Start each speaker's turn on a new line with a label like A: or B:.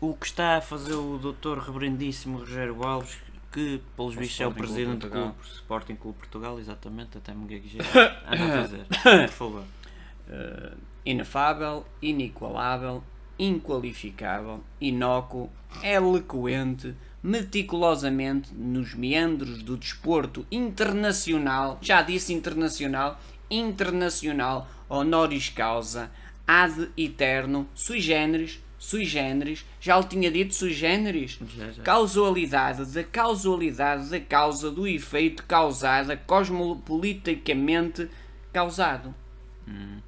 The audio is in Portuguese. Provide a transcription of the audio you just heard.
A: o que está a fazer o doutor reverendíssimo Rogério Alves, que pelos vistos é o presidente do clube Sporting Clube Portugal, exatamente, até me gaguejei. Anda a fazer, por favor.
B: eh, inefável, inigualável, inqualificável, inócuo, eloquente, meticulosamente nos meandros do desporto internacional, já disse internacional, internacional, honoris causa, ad eterno, sui generis, sui generis, já lhe tinha dito sui generis,
A: Já, já.
B: causalidade da causalidade da causa do efeito causada cosmopoliticamente causado.
A: Hum.